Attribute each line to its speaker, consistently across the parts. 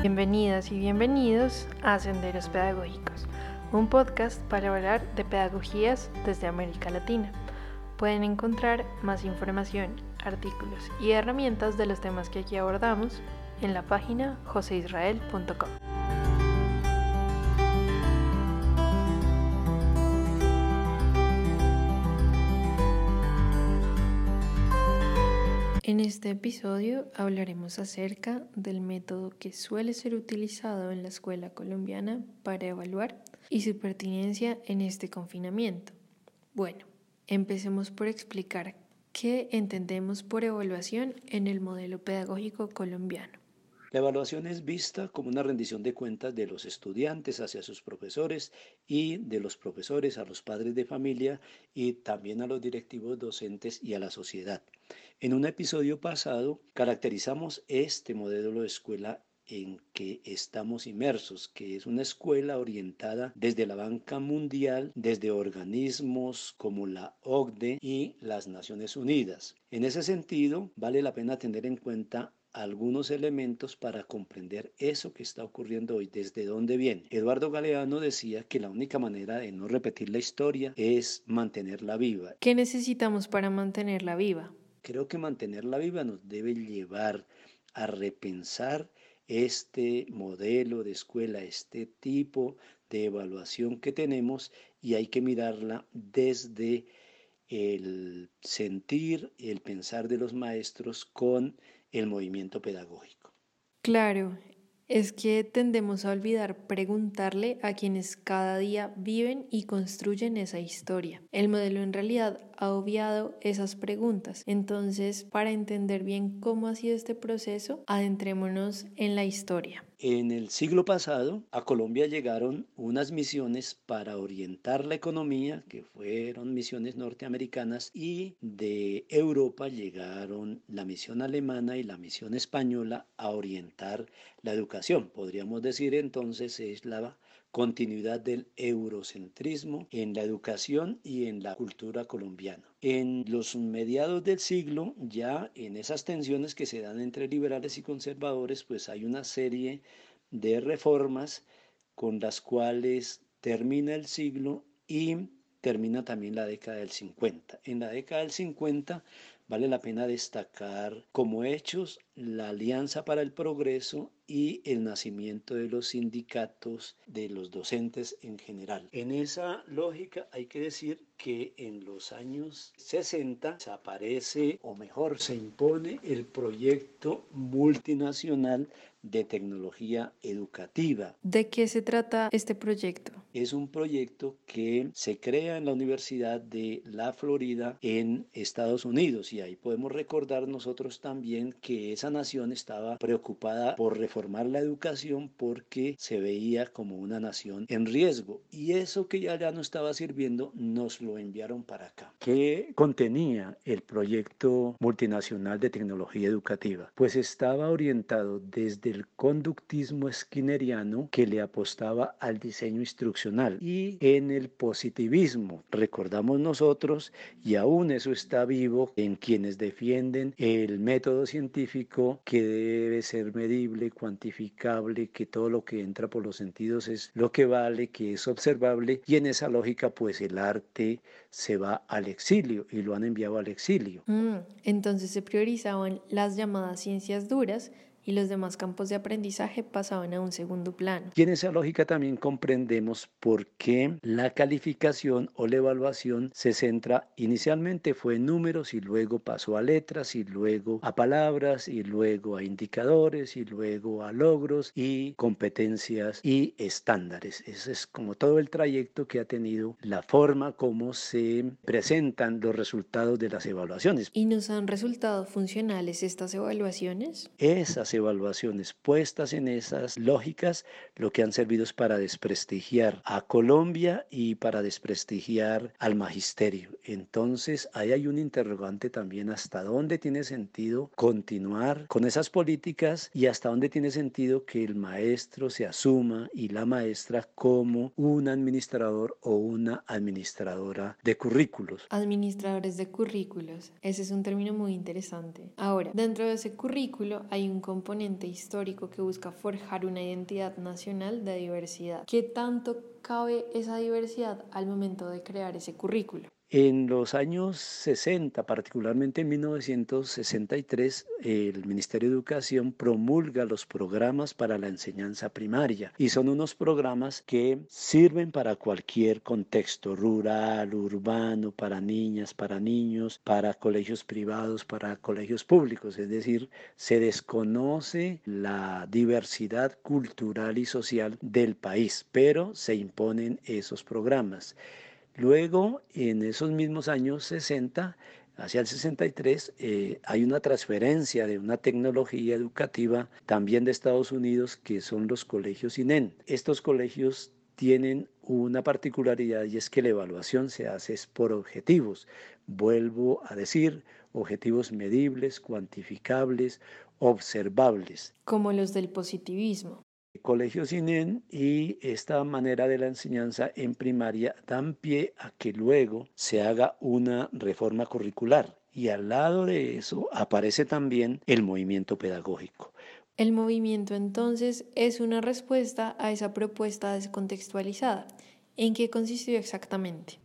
Speaker 1: Bienvenidas y bienvenidos a Senderos Pedagógicos, un podcast para hablar de pedagogías desde América Latina. Pueden encontrar más información, artículos y herramientas de los temas que aquí abordamos en la página joseisrael.com. En este episodio hablaremos acerca del método que suele ser utilizado en la escuela colombiana para evaluar y su pertinencia en este confinamiento. Bueno, empecemos por explicar qué entendemos por evaluación en el modelo pedagógico colombiano.
Speaker 2: La evaluación es vista como una rendición de cuentas de los estudiantes hacia sus profesores y de los profesores a los padres de familia y también a los directivos docentes y a la sociedad. En un episodio pasado caracterizamos este modelo de escuela en que estamos inmersos, que es una escuela orientada desde la banca mundial, desde organismos como la OCDE y las Naciones Unidas. En ese sentido, vale la pena tener en cuenta algunos elementos para comprender eso que está ocurriendo hoy, desde dónde viene. Eduardo Galeano decía que la única manera de no repetir la historia es mantenerla viva.
Speaker 1: ¿Qué necesitamos para mantenerla viva?
Speaker 2: Creo que mantenerla viva nos debe llevar a repensar este modelo de escuela, este tipo de evaluación que tenemos y hay que mirarla desde el sentir, el pensar de los maestros con el movimiento pedagógico.
Speaker 1: Claro, es que tendemos a olvidar preguntarle a quienes cada día viven y construyen esa historia. El modelo en realidad ha obviado esas preguntas. Entonces, para entender bien cómo ha sido este proceso, adentrémonos en la historia.
Speaker 2: En el siglo pasado a Colombia llegaron unas misiones para orientar la economía, que fueron misiones norteamericanas, y de Europa llegaron la misión alemana y la misión española a orientar la educación. Podríamos decir entonces es la continuidad del eurocentrismo en la educación y en la cultura colombiana. En los mediados del siglo, ya en esas tensiones que se dan entre liberales y conservadores, pues hay una serie de reformas con las cuales termina el siglo y termina también la década del 50. En la década del 50 vale la pena destacar como hechos la Alianza para el Progreso y el nacimiento de los sindicatos de los docentes en general. En esa lógica hay que decir que en los años 60 aparece, o mejor, se impone el proyecto multinacional de tecnología educativa.
Speaker 1: ¿De qué se trata este proyecto?
Speaker 2: Es un proyecto que se crea en la Universidad de la Florida en Estados Unidos y ahí podemos recordar nosotros también que esa nación estaba preocupada por reformar la educación porque se veía como una nación en riesgo y eso que ya, ya no estaba sirviendo nos lo enviaron para acá. ¿Qué contenía el proyecto multinacional de tecnología educativa? Pues estaba orientado desde el conductismo skinneriano que le apostaba al diseño instruccional y en el positivismo. Recordamos nosotros, y aún eso está vivo en quienes defienden el método científico que debe ser medible, cuantificable, que todo lo que entra por los sentidos es lo que vale, que es observable y en esa lógica pues el arte se va al exilio y lo han enviado al exilio.
Speaker 1: Mm, entonces se priorizaban las llamadas ciencias duras y los demás campos de aprendizaje pasaban a un segundo plano.
Speaker 2: Y en esa lógica también comprendemos por qué la calificación o la evaluación se centra inicialmente fue en números y luego pasó a letras y luego a palabras y luego a indicadores y luego a logros y competencias y estándares. Ese es como todo el trayecto que ha tenido la forma como se presentan los resultados de las evaluaciones.
Speaker 1: ¿Y nos han resultado funcionales estas evaluaciones?
Speaker 2: Esas evaluaciones puestas en esas lógicas lo que han servido es para desprestigiar a Colombia y para desprestigiar al magisterio. Entonces ahí hay un interrogante también hasta dónde tiene sentido continuar con esas políticas y hasta dónde tiene sentido que el maestro se asuma y la maestra como un administrador o una administradora de currículos.
Speaker 1: Administradores de currículos, ese es un término muy interesante. Ahora, dentro de ese currículo hay un componente componente histórico que busca forjar una identidad nacional de diversidad. ¿Qué tanto cabe esa diversidad al momento de crear ese currículo?
Speaker 2: En los años 60, particularmente en 1963, el Ministerio de Educación promulga los programas para la enseñanza primaria y son unos programas que sirven para cualquier contexto rural, urbano, para niñas, para niños, para colegios privados, para colegios públicos. Es decir, se desconoce la diversidad cultural y social del país, pero se imponen esos programas. Luego, en esos mismos años 60, hacia el 63, eh, hay una transferencia de una tecnología educativa también de Estados Unidos que son los colegios INEN. Estos colegios tienen una particularidad y es que la evaluación se hace por objetivos. Vuelvo a decir, objetivos medibles, cuantificables, observables.
Speaker 1: Como los del positivismo.
Speaker 2: Colegios INEN y esta manera de la enseñanza en primaria dan pie a que luego se haga una reforma curricular. Y al lado de eso aparece también el movimiento pedagógico.
Speaker 1: El movimiento entonces es una respuesta a esa propuesta descontextualizada. ¿En qué consistió exactamente?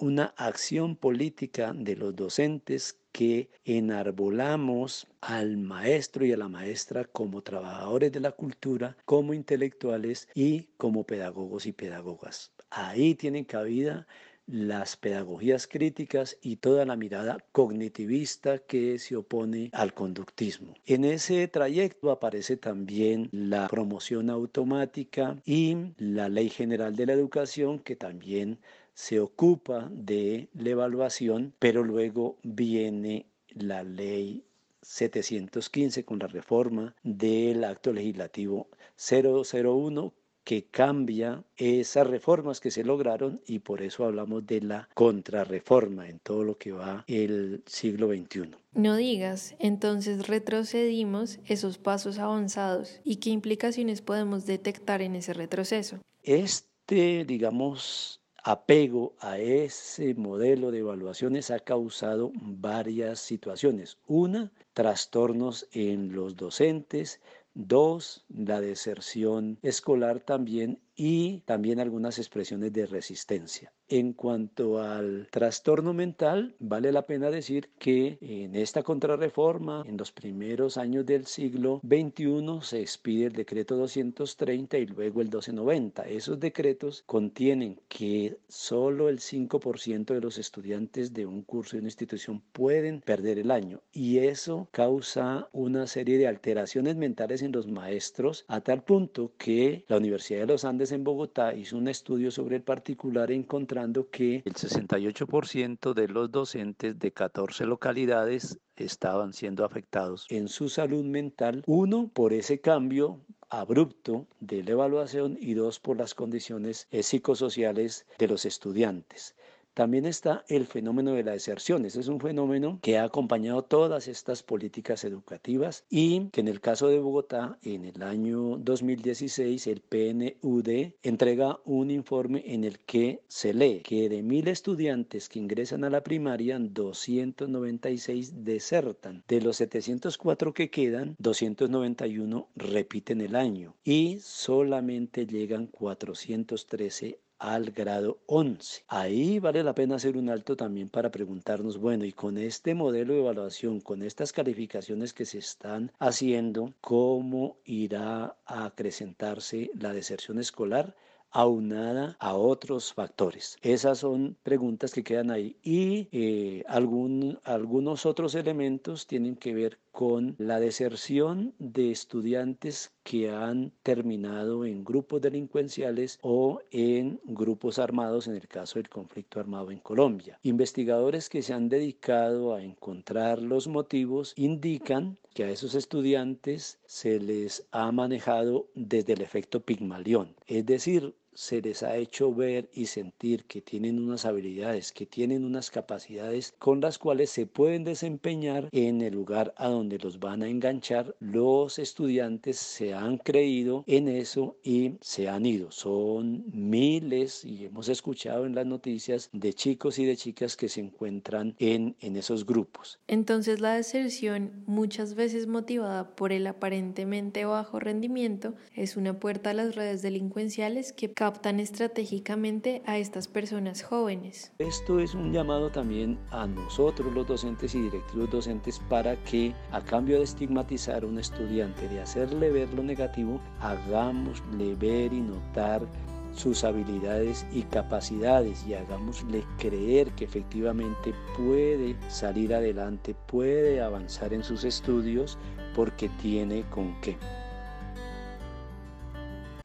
Speaker 2: Una acción política de los docentes que enarbolamos al maestro y a la maestra como trabajadores de la cultura, como intelectuales y como pedagogos y pedagogas. Ahí tienen cabida las pedagogías críticas y toda la mirada cognitivista que se opone al conductismo. En ese trayecto aparece también la promoción automática y la Ley General de la Educación que también se ocupa de la evaluación, pero luego viene la ley 715 con la reforma del acto legislativo 001 que cambia esas reformas que se lograron y por eso hablamos de la contrarreforma en todo lo que va el siglo XXI.
Speaker 1: No digas, entonces retrocedimos esos pasos avanzados y qué implicaciones podemos detectar en ese retroceso.
Speaker 2: Este, digamos, apego a ese modelo de evaluaciones ha causado varias situaciones. Una, trastornos en los docentes. Dos, la deserción escolar también y también algunas expresiones de resistencia. En cuanto al trastorno mental, vale la pena decir que en esta contrarreforma, en los primeros años del siglo XXI, se expide el decreto 230 y luego el 1290. Esos decretos contienen que solo el 5% de los estudiantes de un curso de una institución pueden perder el año y eso causa una serie de alteraciones mentales en los maestros a tal punto que la Universidad de los Andes en Bogotá hizo un estudio sobre el particular encontrando que el 68% de los docentes de 14 localidades estaban siendo afectados en su salud mental, uno por ese cambio abrupto de la evaluación y dos por las condiciones psicosociales de los estudiantes. También está el fenómeno de la deserción. Ese es un fenómeno que ha acompañado todas estas políticas educativas y que en el caso de Bogotá, en el año 2016, el PNUD entrega un informe en el que se lee que de mil estudiantes que ingresan a la primaria, 296 desertan. De los 704 que quedan, 291 repiten el año y solamente llegan 413 al grado 11. Ahí vale la pena hacer un alto también para preguntarnos, bueno, y con este modelo de evaluación, con estas calificaciones que se están haciendo, ¿cómo irá a acrecentarse la deserción escolar? aunada a otros factores. Esas son preguntas que quedan ahí. Y eh, algún, algunos otros elementos tienen que ver con la deserción de estudiantes que han terminado en grupos delincuenciales o en grupos armados en el caso del conflicto armado en Colombia. Investigadores que se han dedicado a encontrar los motivos indican que a esos estudiantes se les ha manejado desde el efecto Pigmalión, es decir, se les ha hecho ver y sentir que tienen unas habilidades, que tienen unas capacidades con las cuales se pueden desempeñar en el lugar a donde los van a enganchar, los estudiantes se han creído en eso y se han ido. Son miles, y hemos escuchado en las noticias, de chicos y de chicas que se encuentran en, en esos grupos.
Speaker 1: Entonces la deserción, muchas veces motivada por el aparentemente bajo rendimiento, es una puerta a las redes delincuenciales que captan estratégicamente a estas personas jóvenes.
Speaker 2: Esto es un llamado también a nosotros los docentes y directivos docentes para que a cambio de estigmatizar a un estudiante, de hacerle ver lo negativo, hagámosle ver y notar sus habilidades y capacidades y hagámosle creer que efectivamente puede salir adelante, puede avanzar en sus estudios porque tiene con qué.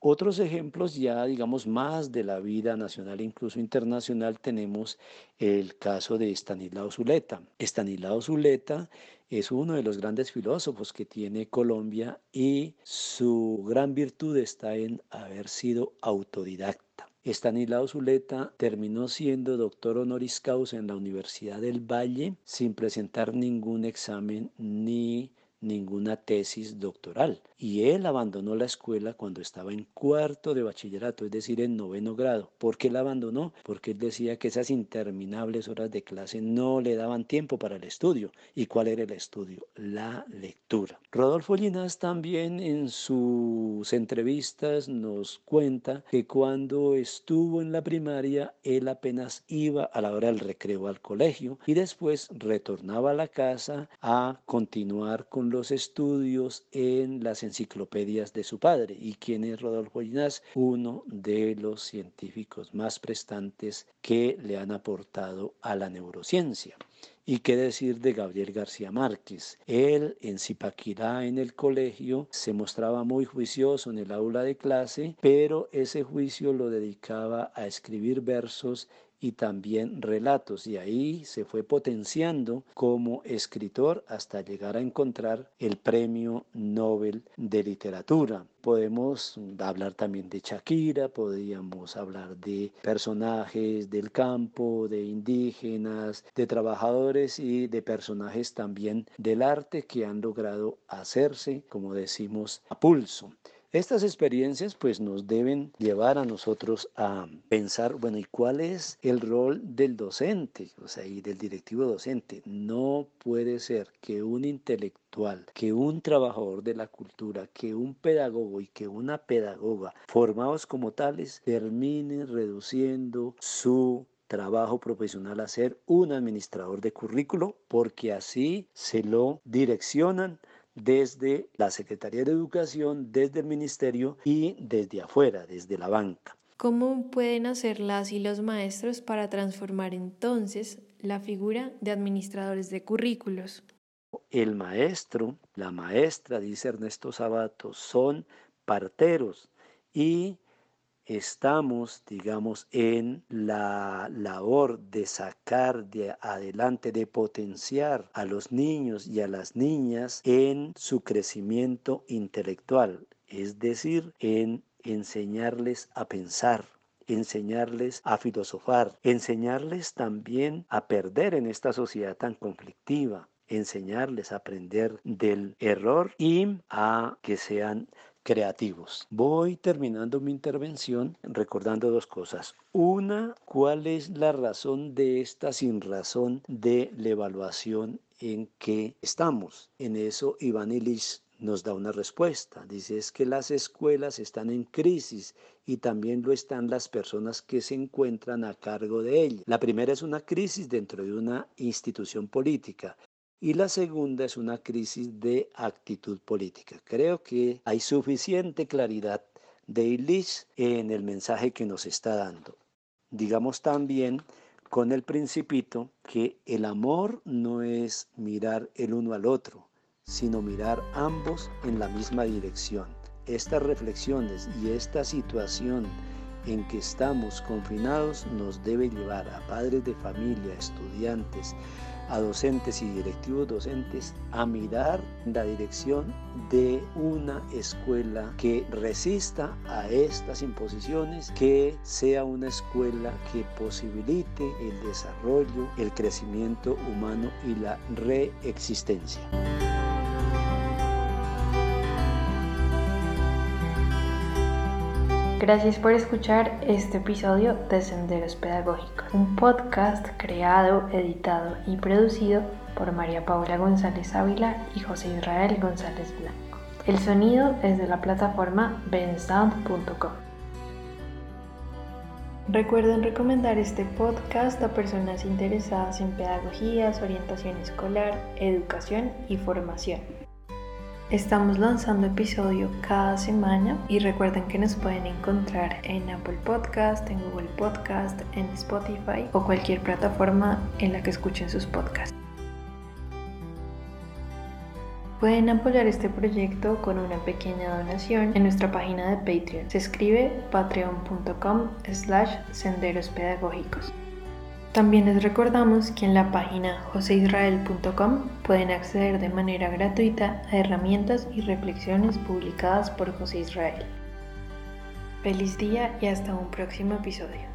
Speaker 2: Otros ejemplos ya, digamos, más de la vida nacional e incluso internacional, tenemos el caso de Stanislao Zuleta. Stanislao Zuleta es uno de los grandes filósofos que tiene Colombia y su gran virtud está en haber sido autodidacta. Stanislao Zuleta terminó siendo doctor honoris causa en la Universidad del Valle sin presentar ningún examen ni ninguna tesis doctoral y él abandonó la escuela cuando estaba en cuarto de bachillerato, es decir, en noveno grado. ¿Por qué la abandonó? Porque él decía que esas interminables horas de clase no le daban tiempo para el estudio. ¿Y cuál era el estudio? La lectura. Rodolfo Llinás también en sus entrevistas nos cuenta que cuando estuvo en la primaria, él apenas iba a la hora del recreo al colegio y después retornaba a la casa a continuar con los estudios en las enciclopedias de su padre. ¿Y quién es Rodolfo Ginás? Uno de los científicos más prestantes que le han aportado a la neurociencia. ¿Y qué decir de Gabriel García Márquez? Él en Zipaquirá, en el colegio, se mostraba muy juicioso en el aula de clase, pero ese juicio lo dedicaba a escribir versos y también relatos y ahí se fue potenciando como escritor hasta llegar a encontrar el premio Nobel de literatura. Podemos hablar también de Shakira, podríamos hablar de personajes del campo, de indígenas, de trabajadores y de personajes también del arte que han logrado hacerse, como decimos, a pulso. Estas experiencias pues nos deben llevar a nosotros a pensar, bueno, ¿y cuál es el rol del docente, o sea, y del directivo docente? No puede ser que un intelectual, que un trabajador de la cultura, que un pedagogo y que una pedagoga formados como tales terminen reduciendo su trabajo profesional a ser un administrador de currículo porque así se lo direccionan desde la Secretaría de Educación, desde el Ministerio y desde afuera, desde la banca.
Speaker 1: ¿Cómo pueden hacer las y los maestros para transformar entonces la figura de administradores de currículos?
Speaker 2: El maestro, la maestra, dice Ernesto Sabato, son parteros y estamos, digamos, en la labor de sacar de adelante, de potenciar a los niños y a las niñas en su crecimiento intelectual, es decir, en enseñarles a pensar, enseñarles a filosofar, enseñarles también a perder en esta sociedad tan conflictiva, enseñarles a aprender del error y a que sean creativos. Voy terminando mi intervención recordando dos cosas. Una, ¿cuál es la razón de esta sin razón de la evaluación en que estamos? En eso Iván Illich nos da una respuesta. Dice es que las escuelas están en crisis y también lo están las personas que se encuentran a cargo de ellas. La primera es una crisis dentro de una institución política y la segunda es una crisis de actitud política. Creo que hay suficiente claridad de Illich en el mensaje que nos está dando. Digamos también con el principito que el amor no es mirar el uno al otro, sino mirar ambos en la misma dirección. Estas reflexiones y esta situación en que estamos confinados nos debe llevar a padres de familia, estudiantes, a docentes y directivos docentes a mirar la dirección de una escuela que resista a estas imposiciones, que sea una escuela que posibilite el desarrollo, el crecimiento humano y la reexistencia.
Speaker 1: Gracias por escuchar este episodio de Senderos Pedagógicos, un podcast creado, editado y producido por María Paula González Ávila y José Israel González Blanco. El sonido es de la plataforma bensound.com. Recuerden recomendar este podcast a personas interesadas en pedagogías, orientación escolar, educación y formación. Estamos lanzando episodio cada semana y recuerden que nos pueden encontrar en Apple Podcast, en Google Podcast, en Spotify o cualquier plataforma en la que escuchen sus podcasts. Pueden apoyar este proyecto con una pequeña donación en nuestra página de Patreon. Se escribe patreon.com slash senderos pedagógicos. También les recordamos que en la página joseisrael.com pueden acceder de manera gratuita a herramientas y reflexiones publicadas por José Israel. Feliz día y hasta un próximo episodio.